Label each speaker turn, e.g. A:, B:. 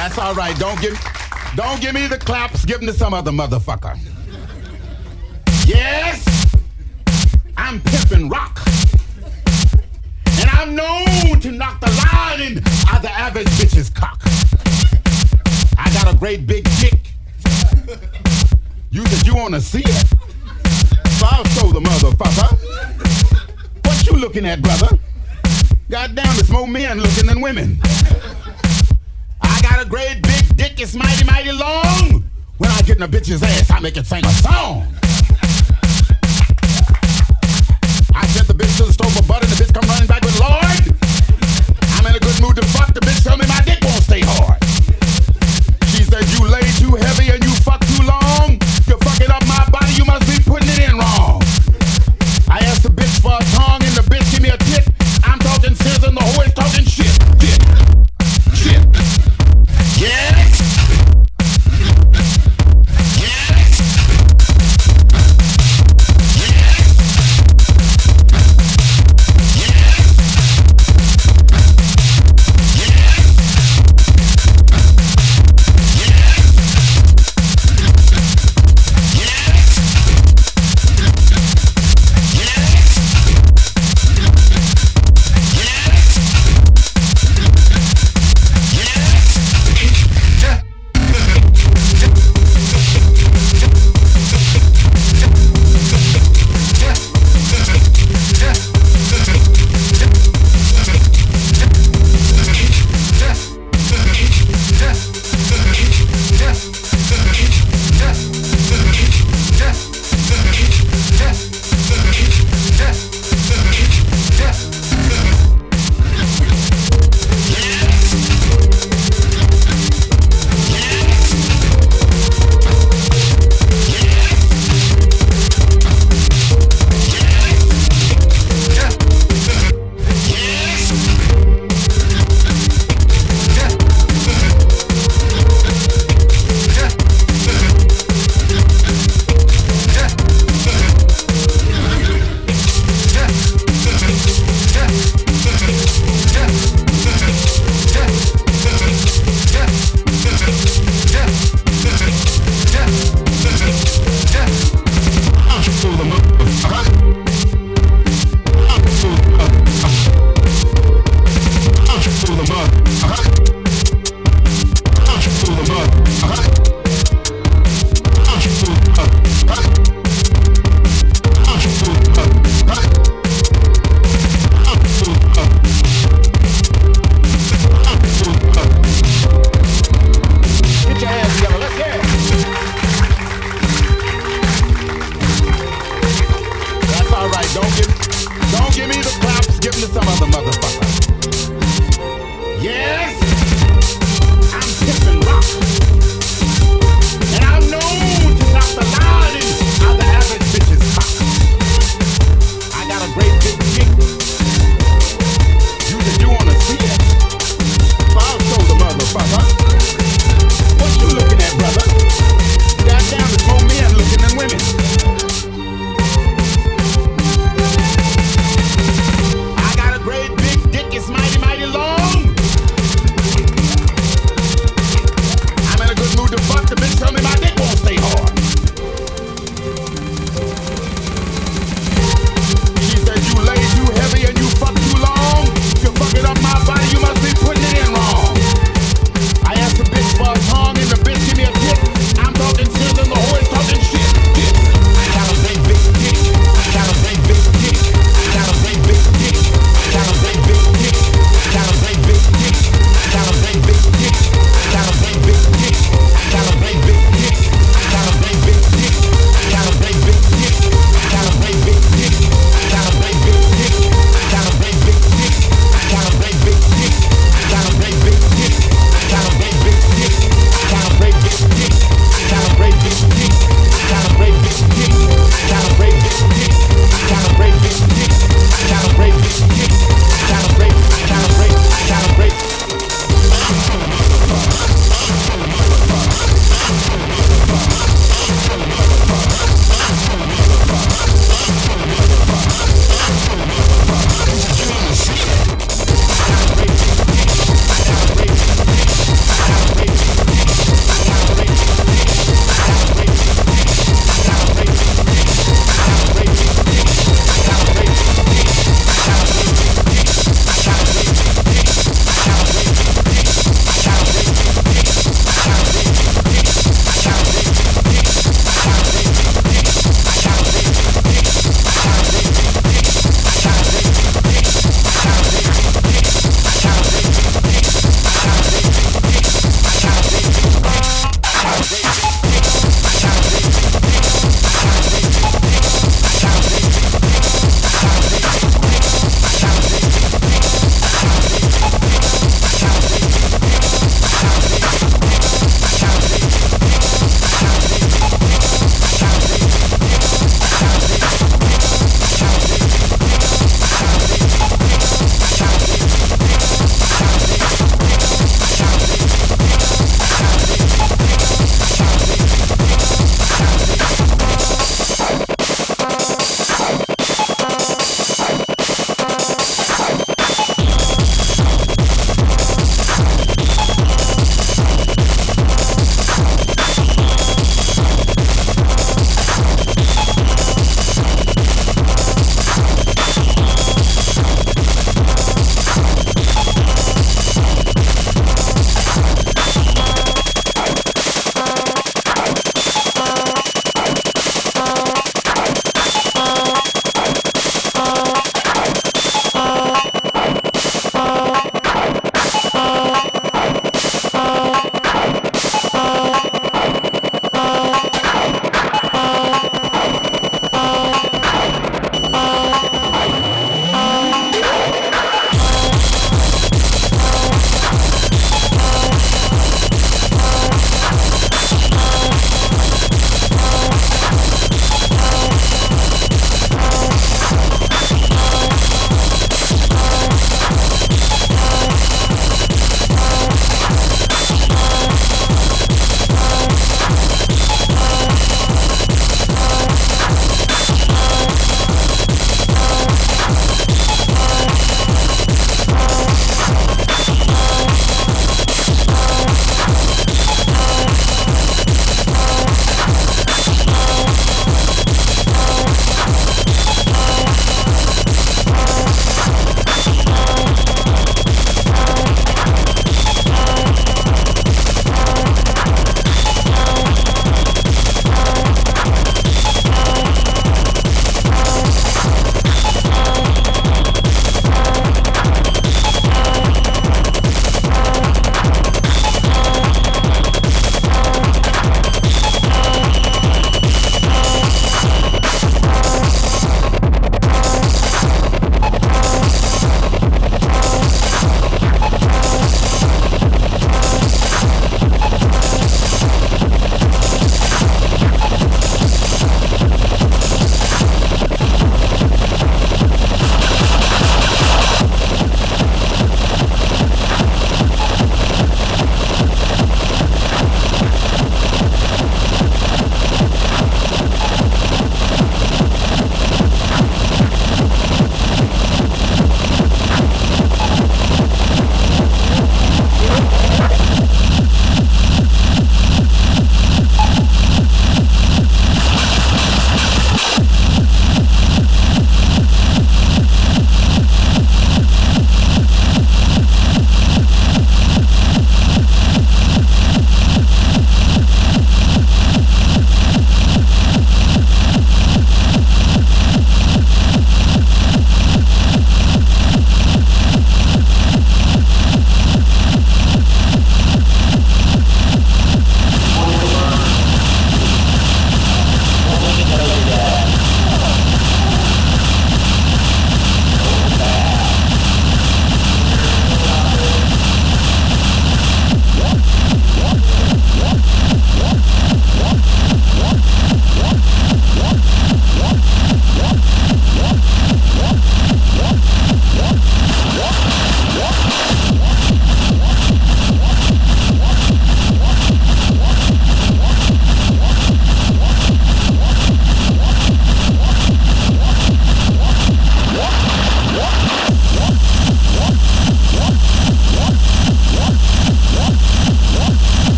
A: That's all right. Don't give, don't give me the claps. Give them to some other motherfucker. Yes, I'm pimping rock. And I'm known to knock the lining out the average bitch's cock. I got a great big dick. You said you wanna see it? So I'll show the motherfucker. What you looking at, brother? Goddamn, it's more men looking than women. A great big dick, it's mighty, mighty long. When I get in a bitch's ass, I make it sing a song. I sent the bitch to the store for butter, and the bitch come running